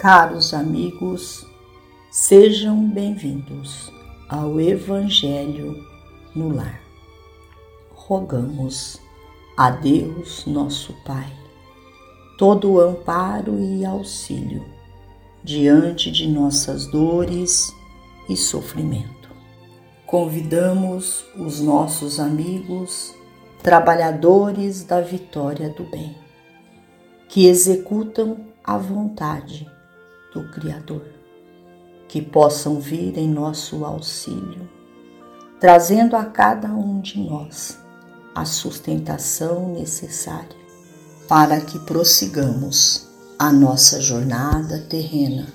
Caros amigos, sejam bem-vindos ao Evangelho no Lar. Rogamos a Deus, nosso Pai, todo o amparo e auxílio diante de nossas dores e sofrimento. Convidamos os nossos amigos, trabalhadores da vitória do bem, que executam a vontade do Criador, que possam vir em nosso auxílio, trazendo a cada um de nós a sustentação necessária para que prossigamos a nossa jornada terrena,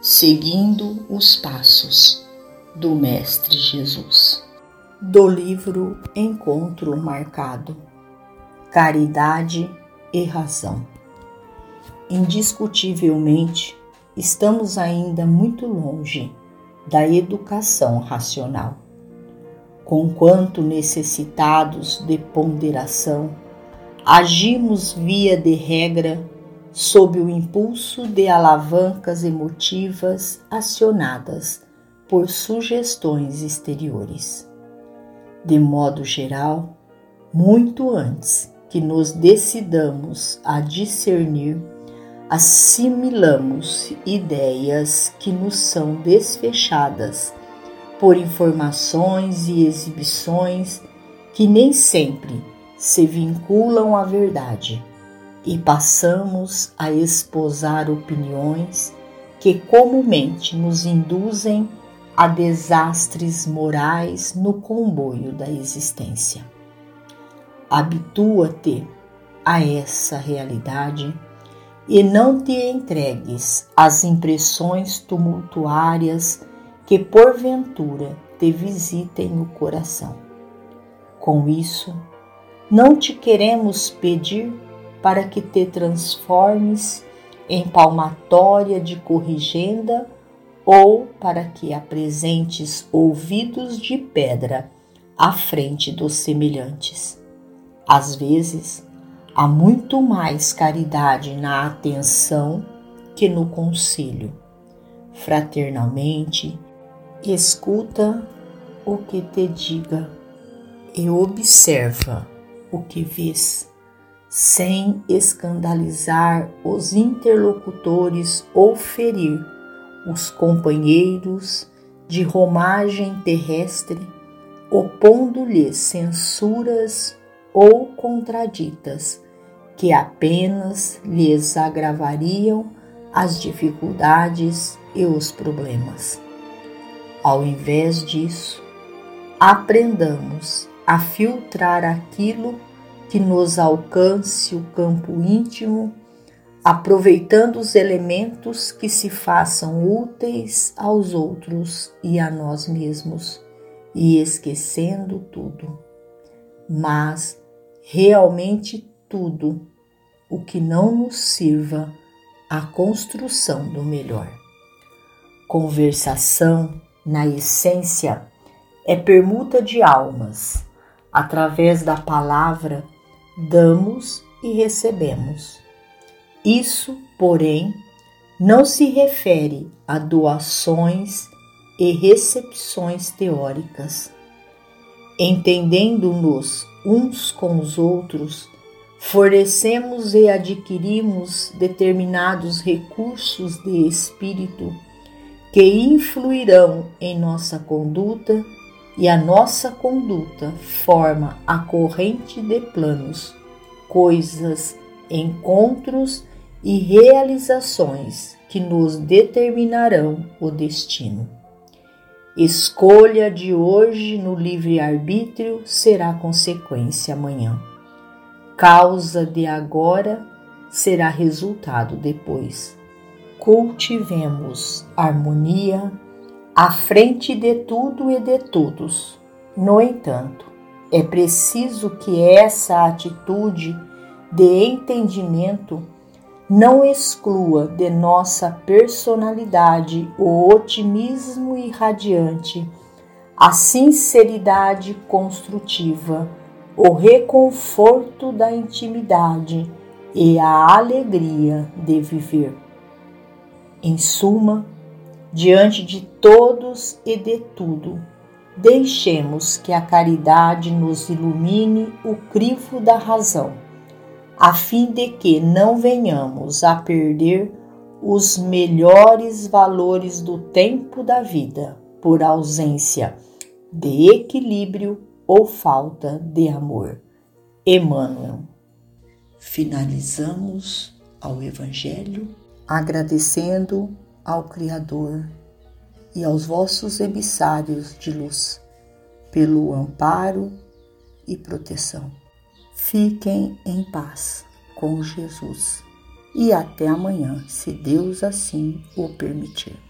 seguindo os passos do Mestre Jesus. Do livro Encontro Marcado Caridade e Razão. Indiscutivelmente, estamos ainda muito longe da educação racional. Conquanto necessitados de ponderação, agimos via de regra sob o impulso de alavancas emotivas acionadas por sugestões exteriores. De modo geral, muito antes que nos decidamos a discernir assimilamos ideias que nos são desfechadas por informações e exibições que nem sempre se vinculam à verdade e passamos a esposar opiniões que comumente nos induzem a desastres morais no comboio da existência. Habitua-te a essa realidade e não te entregues às impressões tumultuárias que porventura te visitem o coração. Com isso, não te queremos pedir para que te transformes em palmatória de corrigenda ou para que apresentes ouvidos de pedra à frente dos semelhantes. Às vezes, Há muito mais caridade na atenção que no conselho. Fraternalmente, escuta o que te diga e observa o que vês, sem escandalizar os interlocutores ou ferir os companheiros de romagem terrestre, opondo-lhes censuras ou contraditas que apenas lhes agravariam as dificuldades e os problemas. Ao invés disso, aprendamos a filtrar aquilo que nos alcance o campo íntimo, aproveitando os elementos que se façam úteis aos outros e a nós mesmos, e esquecendo tudo. Mas realmente tudo o que não nos sirva à construção do melhor. Conversação, na essência, é permuta de almas. Através da palavra, damos e recebemos. Isso, porém, não se refere a doações e recepções teóricas. Entendendo-nos uns com os outros, fornecemos e adquirimos determinados recursos de espírito que influirão em nossa conduta e a nossa conduta forma a corrente de planos, coisas, encontros e realizações que nos determinarão o destino. Escolha de hoje no livre-arbítrio será consequência amanhã causa de agora será resultado depois. Cultivemos harmonia à frente de tudo e de todos. No entanto, é preciso que essa atitude de entendimento não exclua de nossa personalidade o otimismo irradiante, a sinceridade construtiva o reconforto da intimidade e a alegria de viver. Em suma, diante de todos e de tudo, deixemos que a caridade nos ilumine o crivo da razão, a fim de que não venhamos a perder os melhores valores do tempo da vida por ausência de equilíbrio ou falta de amor. Emmanuel. Finalizamos ao Evangelho agradecendo ao Criador e aos vossos emissários de luz pelo amparo e proteção. Fiquem em paz com Jesus e até amanhã, se Deus assim o permitir.